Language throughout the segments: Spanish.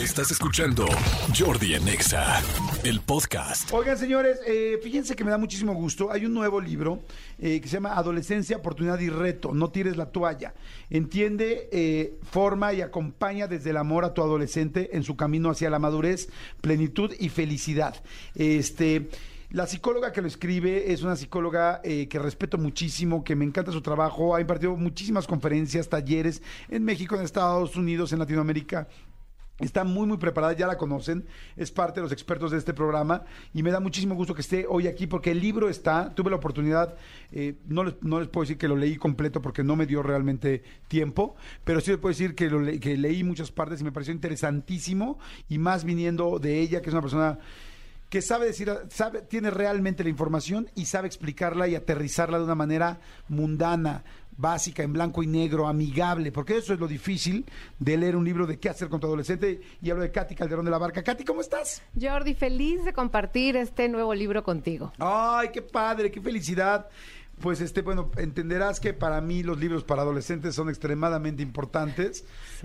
Estás escuchando Jordi Anexa, el podcast. Oigan, señores, eh, fíjense que me da muchísimo gusto. Hay un nuevo libro eh, que se llama Adolescencia, Oportunidad y Reto. No tires la toalla. Entiende, eh, forma y acompaña desde el amor a tu adolescente en su camino hacia la madurez, plenitud y felicidad. Este. La psicóloga que lo escribe es una psicóloga que respeto muchísimo, que me encanta su trabajo, ha impartido muchísimas conferencias, talleres en México, en Estados Unidos, en Latinoamérica. Está muy, muy preparada, ya la conocen, es parte de los expertos de este programa y me da muchísimo gusto que esté hoy aquí porque el libro está, tuve la oportunidad, eh, no, les, no les puedo decir que lo leí completo porque no me dio realmente tiempo, pero sí les puedo decir que, lo le- que leí muchas partes y me pareció interesantísimo y más viniendo de ella, que es una persona que sabe decir, sabe, tiene realmente la información y sabe explicarla y aterrizarla de una manera mundana, básica, en blanco y negro, amigable, porque eso es lo difícil de leer un libro de qué hacer con tu adolescente. Y hablo de Katy Calderón de la Barca. Katy, ¿cómo estás? Jordi, feliz de compartir este nuevo libro contigo. Ay, qué padre, qué felicidad. Pues este, bueno, entenderás que para mí los libros para adolescentes son extremadamente importantes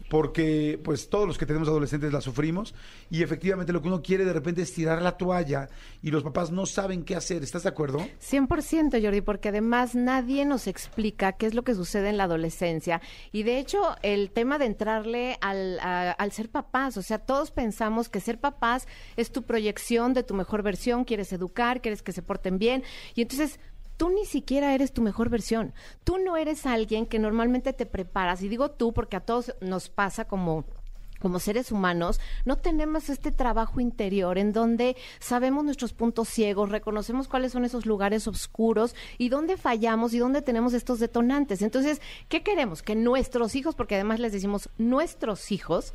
porque pues todos los que tenemos adolescentes la sufrimos y efectivamente lo que uno quiere de repente es tirar la toalla y los papás no saben qué hacer. ¿Estás de acuerdo? 100% Jordi, porque además nadie nos explica qué es lo que sucede en la adolescencia. Y de hecho, el tema de entrarle al, a- al ser papás, o sea, todos pensamos que ser papás es tu proyección de tu mejor versión, quieres educar, quieres que se porten bien. Y entonces tú ni siquiera eres tu mejor versión. Tú no eres alguien que normalmente te preparas. Y digo tú porque a todos nos pasa como como seres humanos, no tenemos este trabajo interior en donde sabemos nuestros puntos ciegos, reconocemos cuáles son esos lugares oscuros y dónde fallamos y dónde tenemos estos detonantes. Entonces, ¿qué queremos? Que nuestros hijos, porque además les decimos nuestros hijos,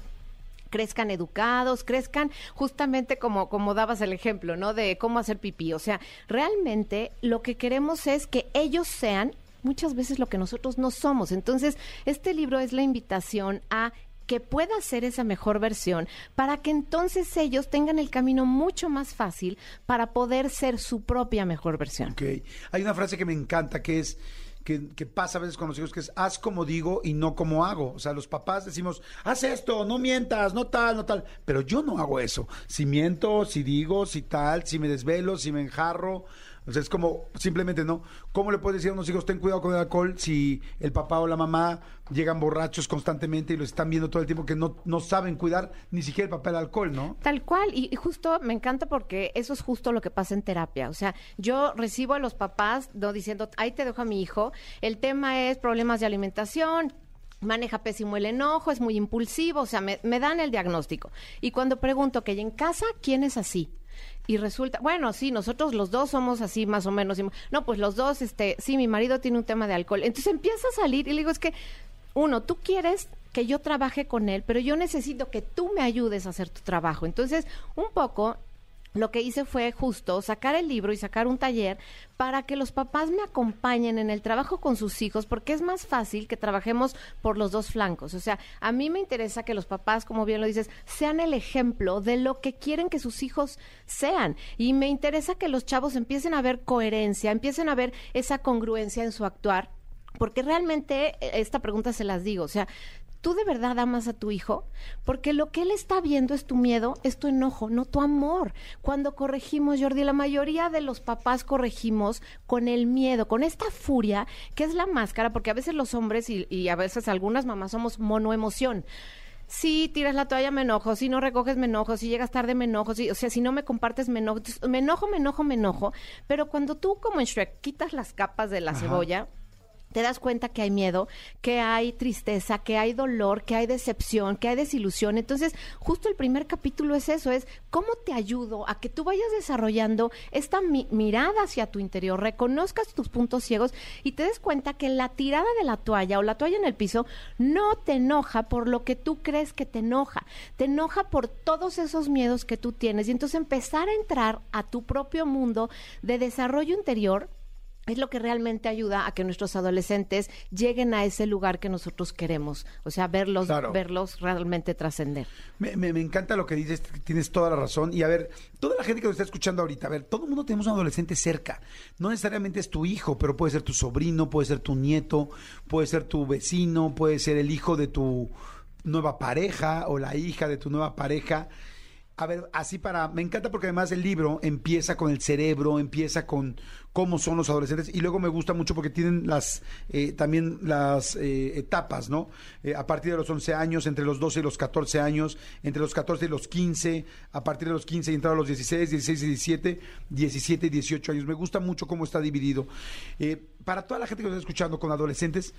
crezcan educados, crezcan justamente como, como dabas el ejemplo, ¿no? De cómo hacer pipí. O sea, realmente lo que queremos es que ellos sean muchas veces lo que nosotros no somos. Entonces, este libro es la invitación a que pueda ser esa mejor versión para que entonces ellos tengan el camino mucho más fácil para poder ser su propia mejor versión. Ok. Hay una frase que me encanta que es que, que pasa a veces con los hijos, que es haz como digo y no como hago. O sea, los papás decimos, haz esto, no mientas, no tal, no tal. Pero yo no hago eso. Si miento, si digo, si tal, si me desvelo, si me enjarro. O sea, es como, simplemente no. ¿Cómo le puedes decir a unos hijos, ten cuidado con el alcohol si el papá o la mamá llegan borrachos constantemente y los están viendo todo el tiempo que no, no saben cuidar ni siquiera el papel alcohol, ¿no? Tal cual, y, justo me encanta porque eso es justo lo que pasa en terapia. O sea, yo recibo a los papás no diciendo, ahí te dejo a mi hijo, el tema es problemas de alimentación. Maneja pésimo el enojo, es muy impulsivo, o sea, me, me dan el diagnóstico. Y cuando pregunto que en casa, ¿quién es así? Y resulta, bueno, sí, nosotros los dos somos así más o menos. No, pues los dos, este, sí, mi marido tiene un tema de alcohol. Entonces empieza a salir y le digo, es que, uno, tú quieres que yo trabaje con él, pero yo necesito que tú me ayudes a hacer tu trabajo. Entonces, un poco lo que hice fue justo sacar el libro y sacar un taller para que los papás me acompañen en el trabajo con sus hijos, porque es más fácil que trabajemos por los dos flancos. O sea, a mí me interesa que los papás, como bien lo dices, sean el ejemplo de lo que quieren que sus hijos sean. Y me interesa que los chavos empiecen a ver coherencia, empiecen a ver esa congruencia en su actuar. Porque realmente eh, esta pregunta se las digo, o sea, ¿tú de verdad amas a tu hijo? Porque lo que él está viendo es tu miedo, es tu enojo, no tu amor. Cuando corregimos, Jordi, la mayoría de los papás corregimos con el miedo, con esta furia, que es la máscara, porque a veces los hombres y, y a veces algunas mamás somos monoemoción. Si tiras la toalla me enojo, si no recoges me enojo, si llegas tarde me enojo, si, o sea, si no me compartes me enojo, Entonces, me enojo, me enojo, me enojo, pero cuando tú como en Shrek quitas las capas de la cebolla, te das cuenta que hay miedo, que hay tristeza, que hay dolor, que hay decepción, que hay desilusión. Entonces, justo el primer capítulo es eso, es cómo te ayudo a que tú vayas desarrollando esta mi- mirada hacia tu interior, reconozcas tus puntos ciegos y te des cuenta que la tirada de la toalla o la toalla en el piso no te enoja por lo que tú crees que te enoja, te enoja por todos esos miedos que tú tienes y entonces empezar a entrar a tu propio mundo de desarrollo interior es lo que realmente ayuda a que nuestros adolescentes lleguen a ese lugar que nosotros queremos, o sea, verlos, Claro. verlos realmente trascender. Me, me- me encanta lo que dices, tienes toda la razón. Y a ver, toda la gente que nos está escuchando ahorita, a ver, todo el mundo tenemos un adolescente cerca. No necesariamente es tu hijo, pero puede ser tu sobrino, puede ser tu nieto, puede ser tu vecino, puede ser el hijo de tu nueva pareja o la hija de tu nueva pareja. A ver, así para, me encanta porque además el libro empieza con el cerebro, empieza con cómo son los adolescentes y luego me gusta mucho porque tienen las, eh, también las eh, etapas, ¿no? Eh, a partir de los 11 años, entre los 12 y los 14 años, entre los 14 y los 15, a partir de los 15 y entrar a los 16, 16 y 17, 17 y 18 años. Me gusta mucho cómo está dividido. Para toda la gente que está escuchando con adolescentes,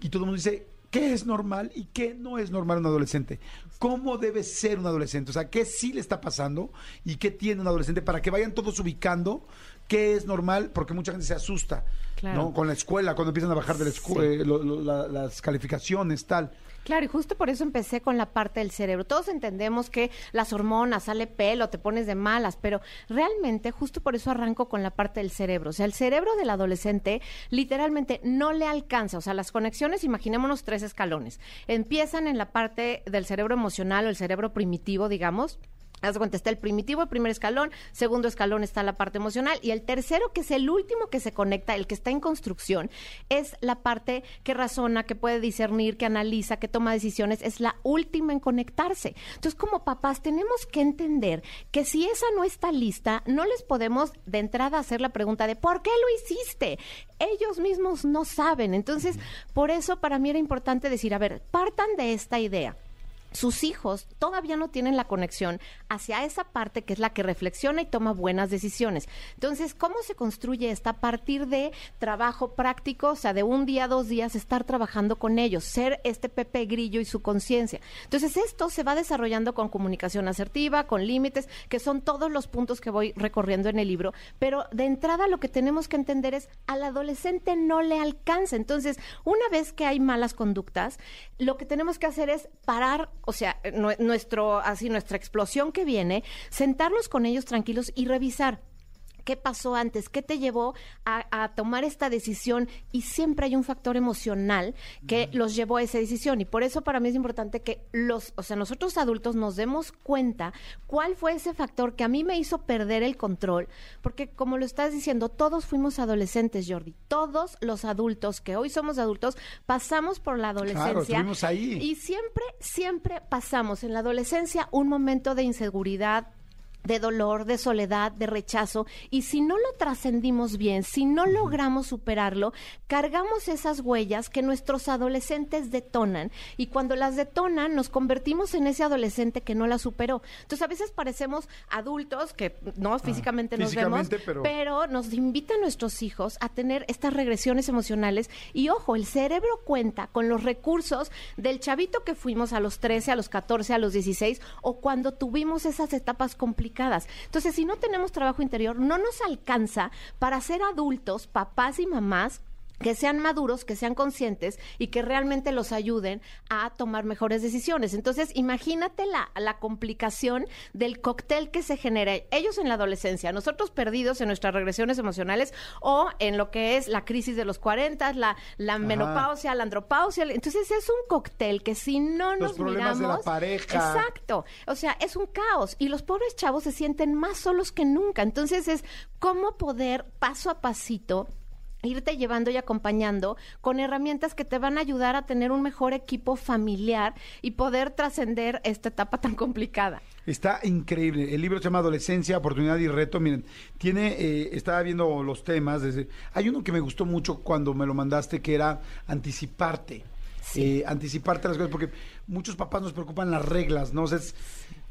y todo el mundo dice, ¿qué es normal y qué no es normal un adolescente? ¿Cómo debe ser un adolescente? O sea, ¿qué sí le está pasando y qué tiene un adolescente para que vayan todos ubicando qué es normal? Porque mucha gente se asusta, Claro. ¿no? Con la escuela, cuando empiezan a bajar de la eh, lo- lo- la- las calificaciones, tal. Claro, y justo por eso empecé con la parte del cerebro. Todos entendemos que las hormonas, sale pelo, te pones de malas, pero realmente justo por eso arranco con la parte del cerebro. O sea, el cerebro del adolescente literalmente no le alcanza. O sea, las conexiones, imaginémonos tres escalones. Empiezan en la parte del cerebro emocional o el cerebro primitivo, digamos. Haz cuenta, está el primitivo, el primer escalón, segundo escalón está la parte emocional y el tercero, que es el último que se conecta, el que está en construcción, es la parte que razona, que puede discernir, que analiza, que toma decisiones, es la última en conectarse. Entonces, como papás, tenemos que entender que si esa no está lista, no les podemos de entrada hacer la pregunta de ¿por qué lo hiciste? Ellos mismos no saben. Entonces, por eso para mí era importante decir, a ver, partan de esta idea sus hijos todavía no tienen la conexión hacia esa parte que es la que reflexiona y toma buenas decisiones. Entonces, ¿cómo se construye esta? A partir de trabajo práctico, o sea, de un día, dos días, estar trabajando con ellos, ser este Pepe Grillo y su conciencia. Entonces, esto se va desarrollando con comunicación asertiva, con límites, que son todos los puntos que voy recorriendo en el libro, pero de entrada lo que tenemos que entender es al adolescente no le alcanza. Entonces, una vez que hay malas conductas, lo que tenemos que hacer es parar, o sea, nue- nuestro así nuestra explosión que viene, sentarnos con ellos tranquilos y revisar ¿Qué pasó antes? ¿Qué te llevó a, a tomar esta decisión? Y siempre hay un factor emocional que los llevó a esa decisión. Y por eso para mí es importante que los, o sea, nosotros adultos nos demos cuenta cuál fue ese factor que a mí me hizo perder el control. Porque como lo estás diciendo, todos fuimos adolescentes, Jordi. Todos los adultos que hoy somos adultos pasamos por la adolescencia. ahí. Y siempre, siempre pasamos en la adolescencia un momento de inseguridad, de dolor, de soledad, de rechazo, y si no lo trascendimos bien, si no logramos superarlo, cargamos esas huellas que nuestros adolescentes detonan, y cuando las detonan nos convertimos en ese adolescente que no la superó. Entonces a veces parecemos adultos que no físicamente nos vemos, pero- pero nos invitan nuestros hijos a tener estas regresiones emocionales y ojo, el cerebro cuenta con los recursos del chavito que fuimos a los 13, a los 14, a los 16 o cuando tuvimos esas etapas complicadas. Entonces, si no tenemos trabajo interior, no nos alcanza para ser adultos, papás y mamás que sean maduros, que sean conscientes y que realmente los ayuden a tomar mejores decisiones. Entonces, imagínate la, la complicación del cóctel que se genera ellos en la adolescencia, nosotros perdidos en nuestras regresiones emocionales o en lo que es la crisis de los 40, la, la menopausia, la andropausia. Entonces, es un cóctel que si no Los nos problemas de la miramos... pareja. Exacto. O sea, es un caos y los pobres chavos se sienten más solos que nunca. Entonces, es cómo poder paso a pasito irte llevando y acompañando con herramientas que te van a ayudar a tener un mejor equipo familiar y poder trascender esta etapa tan complicada. Está increíble. El libro se llama Adolescencia, Oportunidad y Reto. Miren, tiene, eh, estaba viendo los temas. Desde, hay uno que me gustó mucho cuando me lo mandaste, que era anticiparte. Sí. Eh, anticiparte las cosas, porque muchos papás nos preocupan las reglas, ¿no? O sea, es,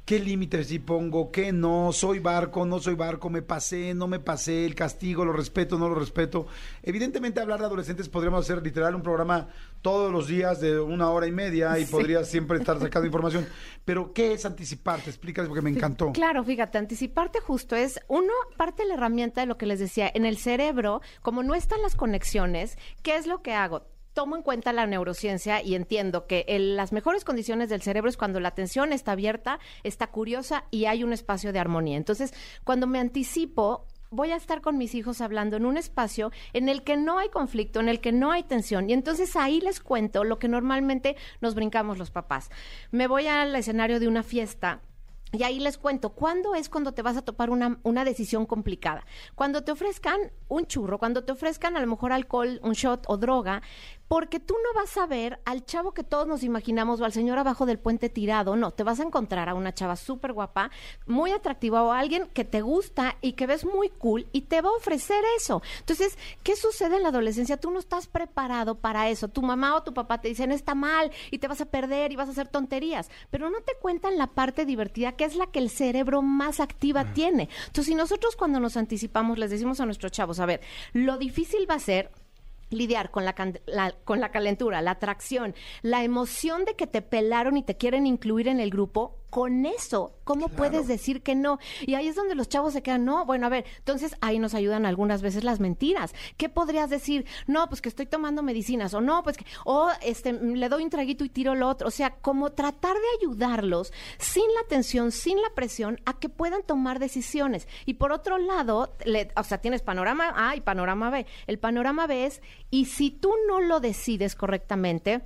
¿Qué límites sí pongo? ¿Qué no? ¿Soy barco? ¿No soy barco? ¿Me pasé? ¿No me pasé? ¿El castigo? ¿Lo respeto? ¿No lo respeto? Evidentemente hablar de adolescentes podríamos hacer literal un programa todos los días de una hora y media y Sí. podría siempre estar sacando información. Pero ¿qué es anticiparte? Explícales porque me encantó. Claro, fíjate, anticiparte justo es, uno, parte de la herramienta de lo que les decía, en el cerebro, como no están las conexiones, ¿qué es lo que hago? Tomo en cuenta la neurociencia y entiendo que las mejores condiciones del cerebro es cuando la atención está abierta, está curiosa y hay un espacio de armonía. Entonces, cuando me anticipo, voy a estar con mis hijos hablando en un espacio en el que no hay conflicto, en el que no hay tensión. Y entonces ahí les cuento lo que normalmente nos brincamos los papás. Me voy al escenario de una fiesta. Y ahí les cuento, ¿cuándo es cuando te vas a topar una, una decisión complicada? Cuando te ofrezcan un churro, cuando te ofrezcan a lo mejor alcohol, un shot o droga, porque tú no vas a ver al chavo que todos nos imaginamos o al señor abajo del puente tirado, no, te vas a encontrar a una chava súper guapa, muy atractiva o a alguien que te gusta y que ves muy cool y te va a ofrecer eso. Entonces, ¿qué sucede en la adolescencia? Tú no estás preparado para eso. Tu mamá o tu papá te dicen está mal y te vas a perder y vas a hacer tonterías, pero no te cuentan la parte divertida que es la que el cerebro más activa tiene. Entonces, si nosotros cuando nos anticipamos les decimos a nuestros chavos, a ver, lo difícil va a ser lidiar con la, con la calentura, la atracción, la emoción de que te pelaron y te quieren incluir en el grupo, con eso, ¿cómo puedes decir que no? Y ahí es donde los chavos se quedan, no, bueno, a ver, entonces ahí nos ayudan algunas veces las mentiras. ¿Qué podrías decir? No, pues que estoy tomando medicinas, o no, pues que, o este, le doy un traguito y tiro lo otro. O sea, como tratar de ayudarlos sin la tensión, sin la presión, a que puedan tomar decisiones. Y por otro lado, o sea, tienes panorama A y panorama B. El panorama B es, y si tú no lo decides correctamente,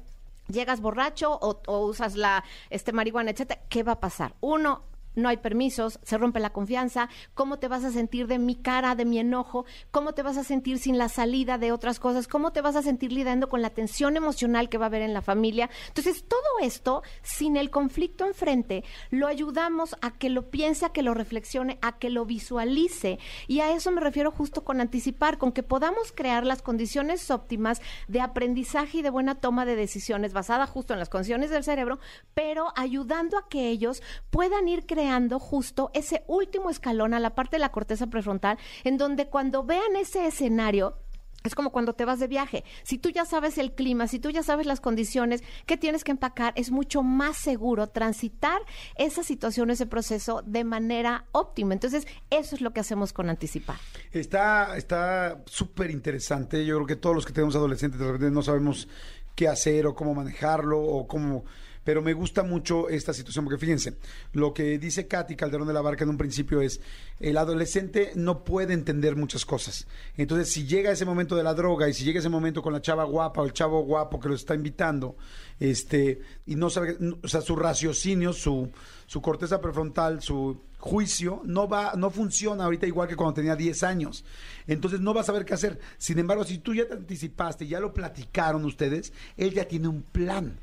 llegas borracho o, usas la este marihuana, etcétera, ¿qué va a pasar? Uno, no hay permisos, se rompe la confianza, cómo te vas a sentir de mi cara, de mi enojo, cómo te vas a sentir sin la salida de otras cosas, cómo te vas a sentir lidiando con la tensión emocional que va a haber en la familia. Entonces, todo esto, sin el conflicto enfrente, lo ayudamos a que lo piense, a que lo reflexione, a que lo visualice. Y a eso me refiero justo con anticipar, con que podamos crear las condiciones óptimas de aprendizaje y de buena toma de decisiones basada justo en las condiciones del cerebro, pero ayudando a que ellos puedan ir creando justo ese último escalón a la parte de la corteza prefrontal, en donde cuando vean ese escenario, es como cuando te vas de viaje. Si tú ya sabes el clima, si tú ya sabes las condiciones que tienes que empacar, es mucho más seguro transitar esa situación, ese proceso de manera óptima. Entonces, eso es lo que hacemos con anticipar. Está está súper interesante. Yo creo que todos los que tenemos adolescentes de repente no sabemos qué hacer o cómo manejarlo o cómo pero me gusta mucho esta situación, porque fíjense, lo que dice Katy Calderón de la Barca en un principio es, el adolescente no puede entender muchas cosas. Entonces, si llega ese momento de la droga y si llega ese momento con la chava guapa o el chavo guapo que lo está invitando, este, y no sabe, o sea, su raciocinio, su, su corteza prefrontal, su juicio no va, no funciona ahorita igual que cuando tenía 10 años. Entonces no va a saber qué hacer. Sin embargo, si tú ya te anticipaste, ya lo platicaron ustedes, él ya tiene un plan.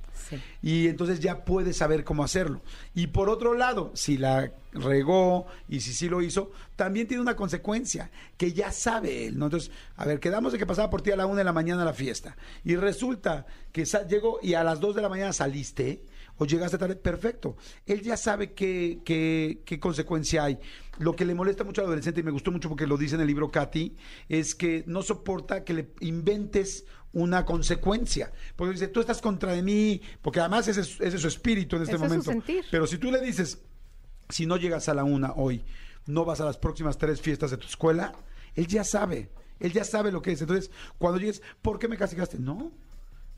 Y entonces ya puede saber cómo hacerlo. Y por otro lado, si la regó y si sí lo hizo, también tiene una consecuencia que ya sabe él. ¿no? Entonces, a ver, quedamos de que pasaba por ti a la una de la mañana a la fiesta. Y resulta que llegó y a las dos de la mañana saliste o llegaste tarde, perfecto. Él ya sabe qué, qué, qué consecuencia hay. Lo que le molesta mucho al adolescente, y me gustó mucho porque lo dice en el libro Katy, es que no soporta que le inventes una consecuencia. Porque dice, tú estás contra de mí, porque además ese es, su espíritu en este momento. Pero si tú le dices, si no llegas a la una hoy, no vas a las próximas tres fiestas de tu escuela, él ya sabe, él ya sabe lo que es. Entonces, cuando llegues, ¿por qué me castigaste? No,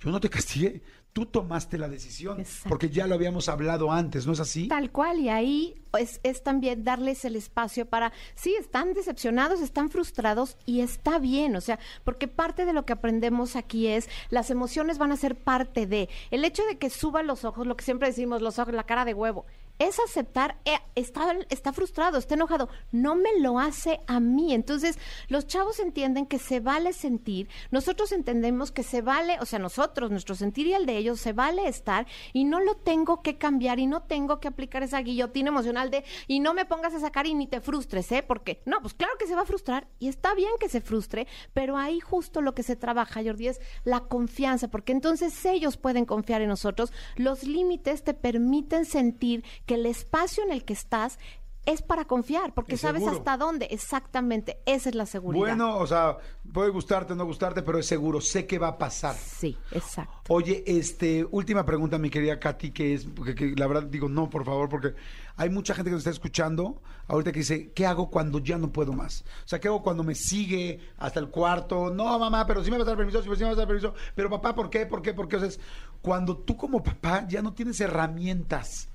yo no te castigué, tú tomaste la decisión, porque ya lo habíamos hablado antes, ¿no es así? Tal cual, y ahí es, es, también darles el espacio para, sí, están decepcionados, están frustrados y está bien, o sea, porque parte de lo que aprendemos aquí es, las emociones van a ser parte de, el hecho de que suban los ojos, lo que siempre decimos, los ojos, la cara de huevo, es aceptar, eh, está, está frustrado, está enojado, no me lo hace a mí. Entonces, los chavos entienden que se vale sentir, nosotros entendemos que se vale, o sea, nosotros, nuestro sentir y el de ellos, se vale estar y no lo tengo que cambiar y no tengo que aplicar esa guillotina emocional de y no me pongas a sacar y ni te frustres, ¿eh? Porque, no, pues claro que se va a frustrar y está bien que se frustre, pero ahí justo lo que se trabaja, Jordi, es la confianza, porque entonces ellos pueden confiar en nosotros, los límites te permiten sentir que el espacio en el que estás es para confiar, porque sabes hasta dónde. Exactamente, esa es la seguridad. Bueno, o sea, puede gustarte o no gustarte, pero es seguro, sé que va a pasar. Sí, exacto. Oye, este, última pregunta, mi querida Katy, que es, porque la verdad digo no, por favor, porque hay mucha gente que nos está escuchando ahorita que dice, ¿qué hago cuando ya no puedo más? O sea, ¿qué hago cuando me sigue hasta el cuarto? No, mamá, pero sí me vas a dar permiso, sí me vas a dar permiso, pero papá, ¿por qué? ¿Por qué? ¿Por qué? O sea, es cuando tú como papá ya no tienes herramientas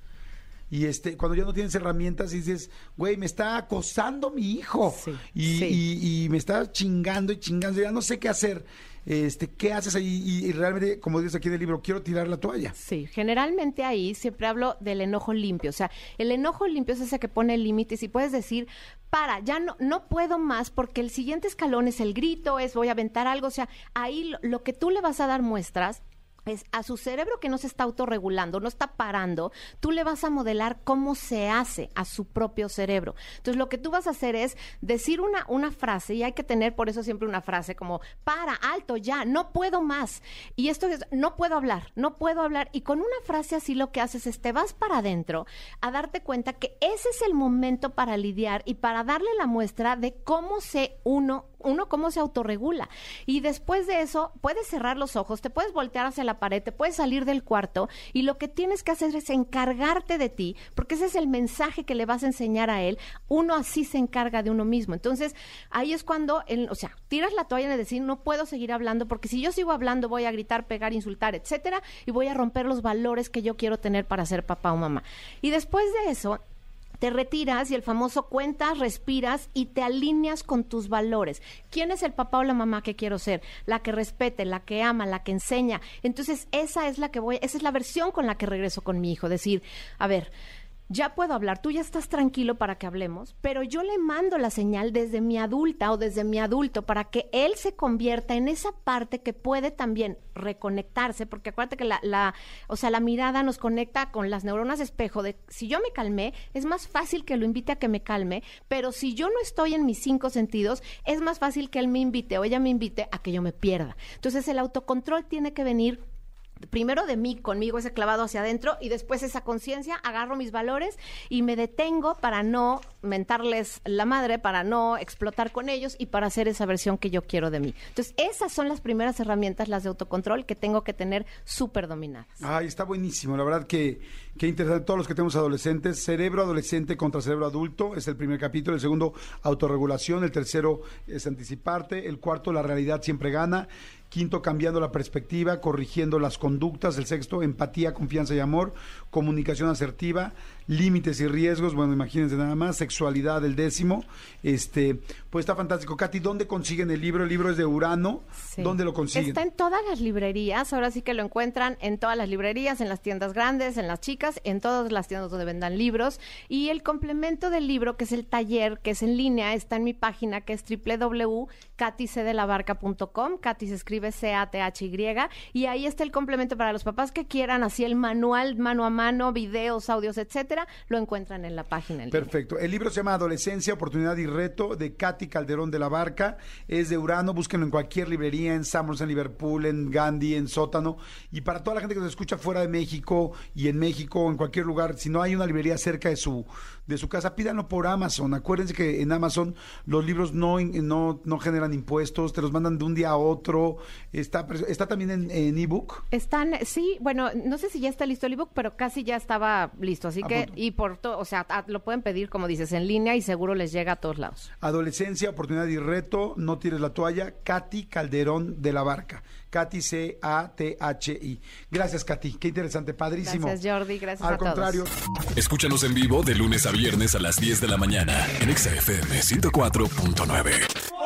y este, cuando ya no tienes herramientas y dices, güey, me está acosando mi hijo Sí, y, sí. y- y me está chingando y chingando, ya no sé qué hacer. Este, ¿qué haces ahí? Y, y realmente, como dices aquí en el libro, quiero tirar la toalla. Sí, generalmente ahí siempre hablo del enojo limpio. O sea, el enojo limpio es ese que pone límites y puedes decir, para, ya no, no puedo más porque el siguiente escalón es el grito, es voy a aventar algo. O sea, ahí lo, lo que tú le vas a dar muestras es a su cerebro que no se está autorregulando, no está parando, tú le vas a modelar cómo se hace a su propio cerebro. Entonces, lo que tú vas a hacer es decir una, una frase, y hay que tener por eso siempre una frase como, para, alto, ya, no puedo más. Y esto es, no puedo hablar, no puedo hablar. Y con una frase así lo que haces es te vas para adentro a darte cuenta que ese es el momento para lidiar y para darle la muestra de cómo se uno uno cómo se autorregula. Y después de eso, puedes cerrar los ojos, te puedes voltear hacia la pared, te puedes salir del cuarto y lo que tienes que hacer es encargarte de ti, porque ese es el mensaje que le vas a enseñar a él. Uno así se encarga de uno mismo. Entonces, ahí es cuando, el- o sea, tiras la toalla de decir, no puedo seguir hablando, porque si yo sigo hablando voy a gritar, pegar, insultar, etcétera, y voy a romper los valores que yo quiero tener para ser papá o mamá. Y después de eso, te retiras y el famoso cuentas, respiras y te alineas con tus valores. ¿Quién es el papá o la mamá que quiero ser? La que respete, la que ama, la que enseña. Entonces, esa es la que voy, esa es la versión con la que regreso con mi hijo. Decir, a ver, ya puedo hablar, tú ya estás tranquilo para que hablemos, pero yo le mando la señal desde mi adulta o desde mi adulto para que él se convierta en esa parte que puede también reconectarse, porque acuérdate que la, o sea, la mirada nos conecta con las neuronas espejo de si yo me calmé, es más fácil que lo invite a que me calme, pero si yo no estoy en mis cinco sentidos, es más fácil que él me invite o ella me invite a que yo me pierda. Entonces el autocontrol tiene que venir primero de mí, conmigo ese clavado hacia adentro y después esa conciencia, agarro mis valores y me detengo para no mentarles la madre, para no explotar con ellos y para hacer esa versión que yo quiero de mí. Entonces, esas son las primeras herramientas, las de autocontrol, que tengo que tener súper dominadas. Ay, está buenísimo. La verdad que, que interesante. Todos los que tenemos adolescentes, cerebro adolescente contra cerebro adulto, es el primer capítulo. El segundo, autorregulación. El tercero es anticiparte. El cuarto, la realidad siempre gana. Quinto, cambiando la perspectiva, corrigiendo las conductas. El sexto, empatía, confianza y amor. Comunicación asertiva, límites y riesgos. Bueno, imagínense nada más. Sexualidad, el décimo. Este, pues está fantástico. Katy, ¿dónde consiguen el libro? El libro es de Urano. Sí. ¿Dónde lo consiguen? Está en todas las librerías, ahora sí que lo encuentran en todas las librerías, en las tiendas grandes, en las chicas, en todas las tiendas donde vendan libros. Y el complemento del libro, que es el taller, que es en línea, está en mi página, que es www.caticdelabarca.com. Katy se escribe C-A-T-H-Y. Y ahí está el complemento para los papás que quieran, así el manual mano a mano, videos, audios, etcétera, lo encuentran en la página. en línea. Perfecto. El libro se llama Adolescencia, Oportunidad y Reto de Katy Calderón de la Barca. Es de Urano. Búsquenlo en cualquier librería, en Summers, en Liverpool, en Gandhi, en Sótano. Y para toda la gente que nos escucha fuera de México y en México o en cualquier lugar, si no hay una librería cerca de su, de su casa, pídanlo por Amazon. Acuérdense que en Amazon los libros no, no, no generan impuestos, te los mandan de un día a otro. Está, está también en en ebook. Están, sí, bueno, no sé si ya está listo el ebook, pero casi ya estaba listo, así ¿A que, y por todo, o sea, a- lo pueden pedir, como dices, en línea y seguro les llega a todos lados. Adolescencia, oportunidad y reto, no tires la toalla, Katy Calderón de la Barca. Katy C-A-T-H-I. Gracias, Katy. Qué interesante, padrísimo. Gracias, Jordi, gracias Al a todos. contrario. Escúchanos en vivo de lunes a viernes a las 10 de la mañana en Exa FM 104.9.